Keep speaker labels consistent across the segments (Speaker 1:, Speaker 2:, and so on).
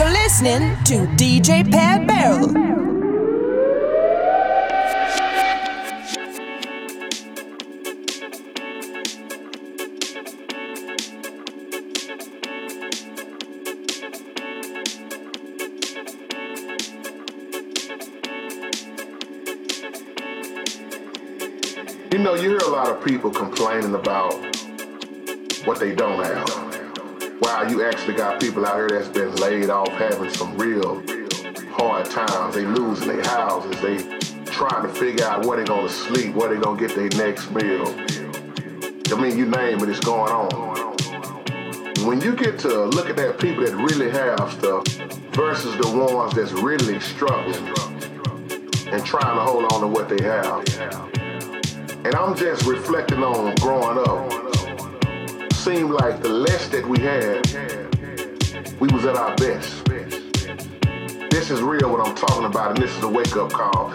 Speaker 1: You're listening to DJ Pat Barrel.
Speaker 2: You know, you hear a lot of people complaining about what they don't have. Wow, you actually got people out here that's been laid off having some real hard times. They losing their houses. They trying to figure out where they gonna sleep, where they gonna get their next meal. I mean, you name it, it's going on. When you get to look at that people that really have stuff versus the ones that's really struggling and trying to hold on to what they have and I'm just reflecting on growing up. Seemed like the less that we had, we was at our best. This is real what I'm talking about, and this is a wake-up call.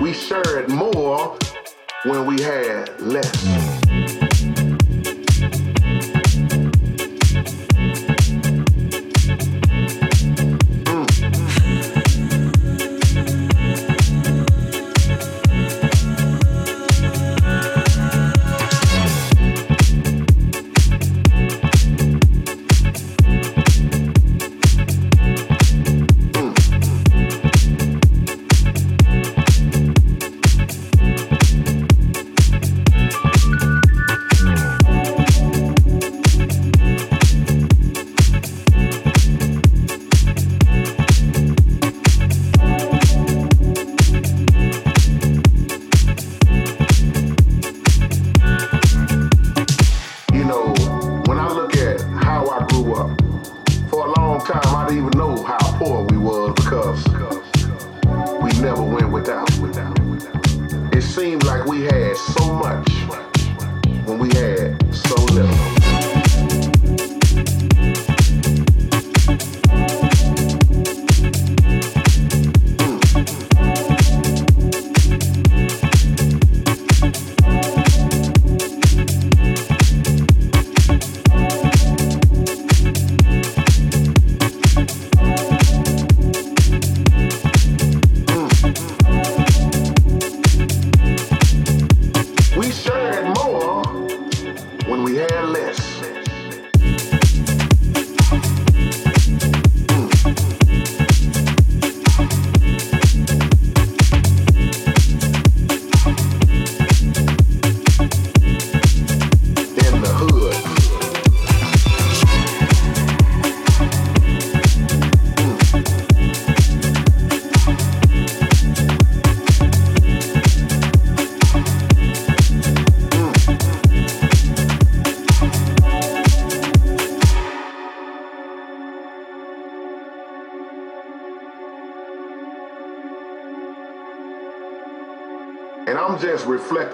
Speaker 2: We shared more when we had less.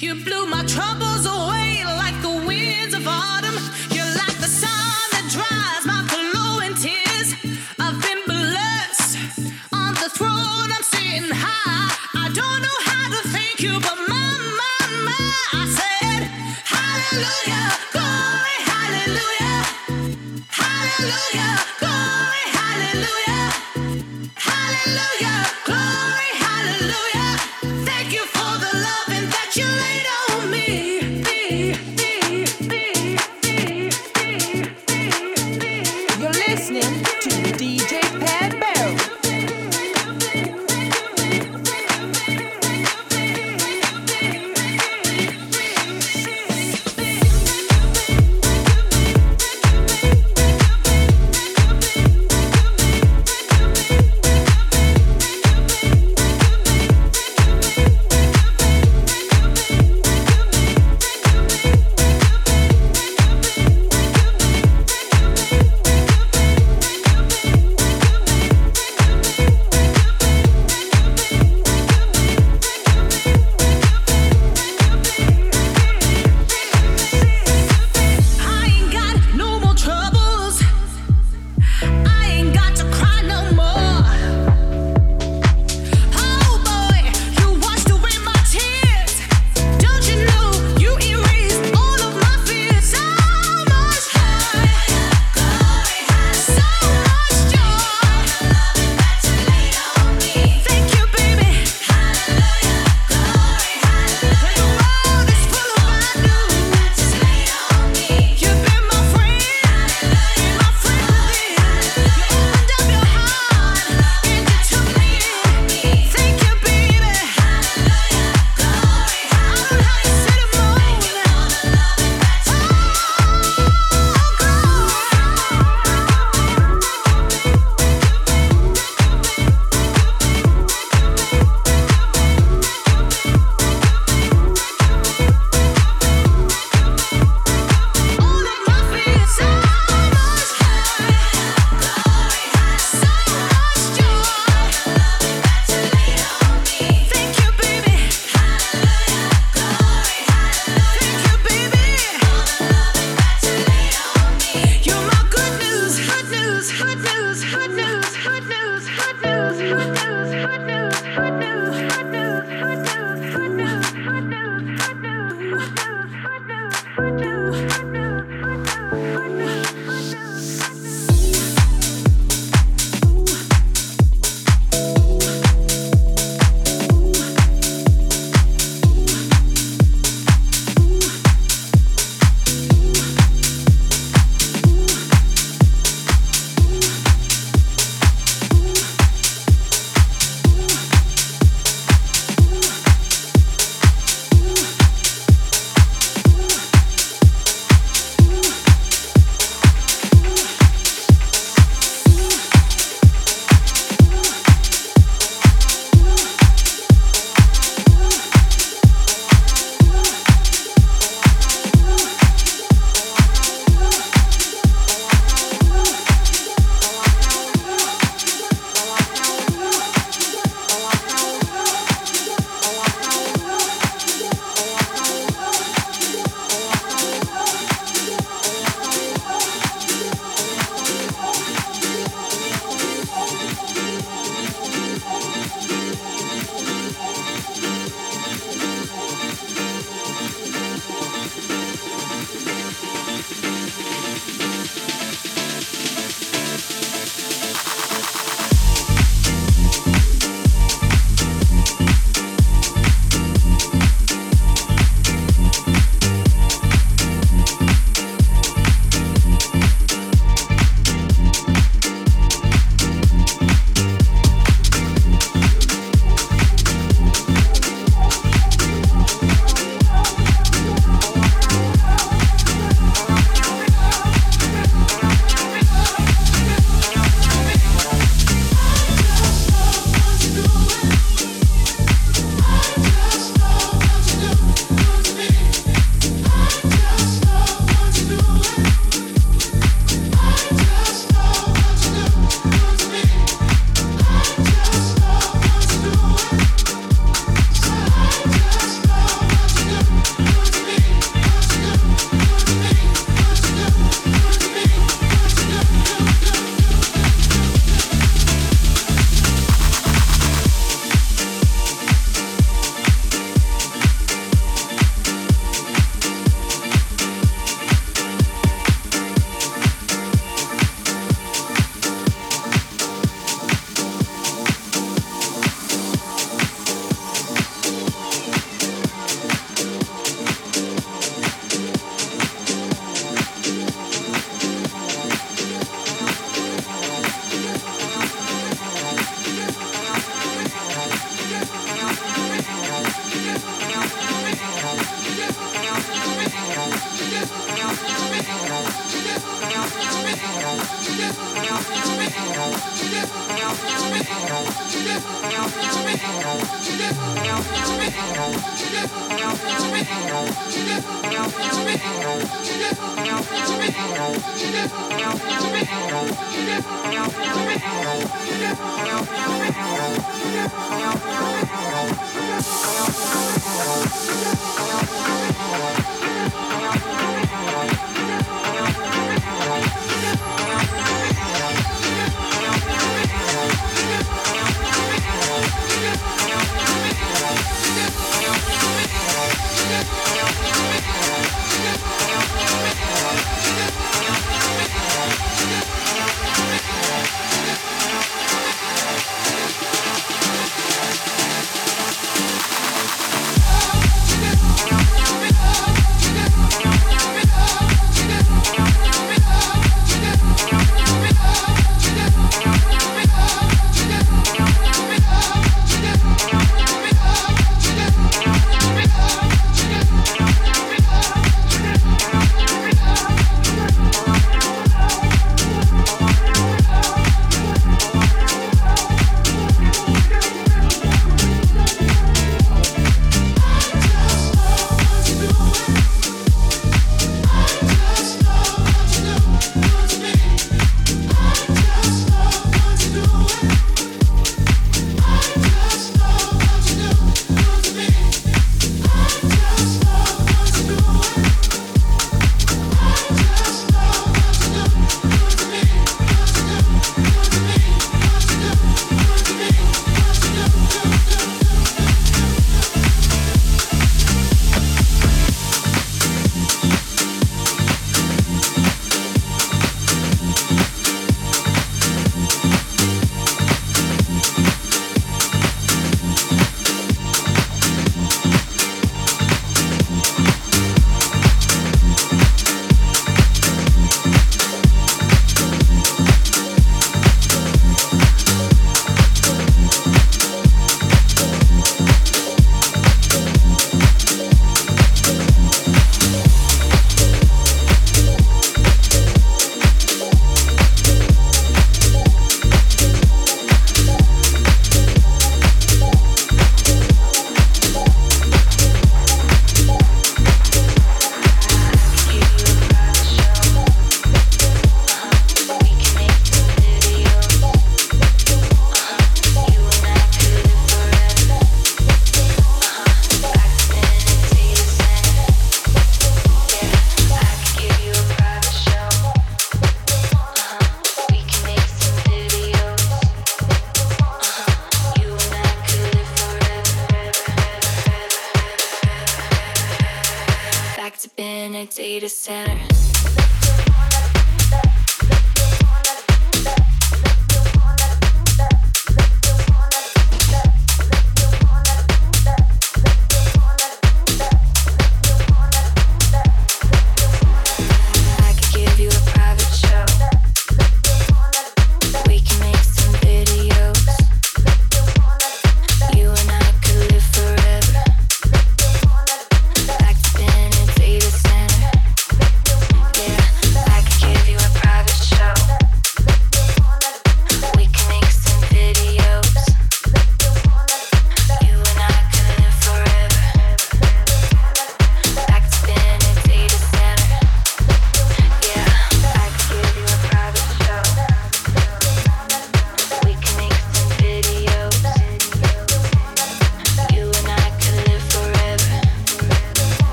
Speaker 2: You
Speaker 3: blew my troubles
Speaker 1: away like the winds
Speaker 4: of
Speaker 5: autumn.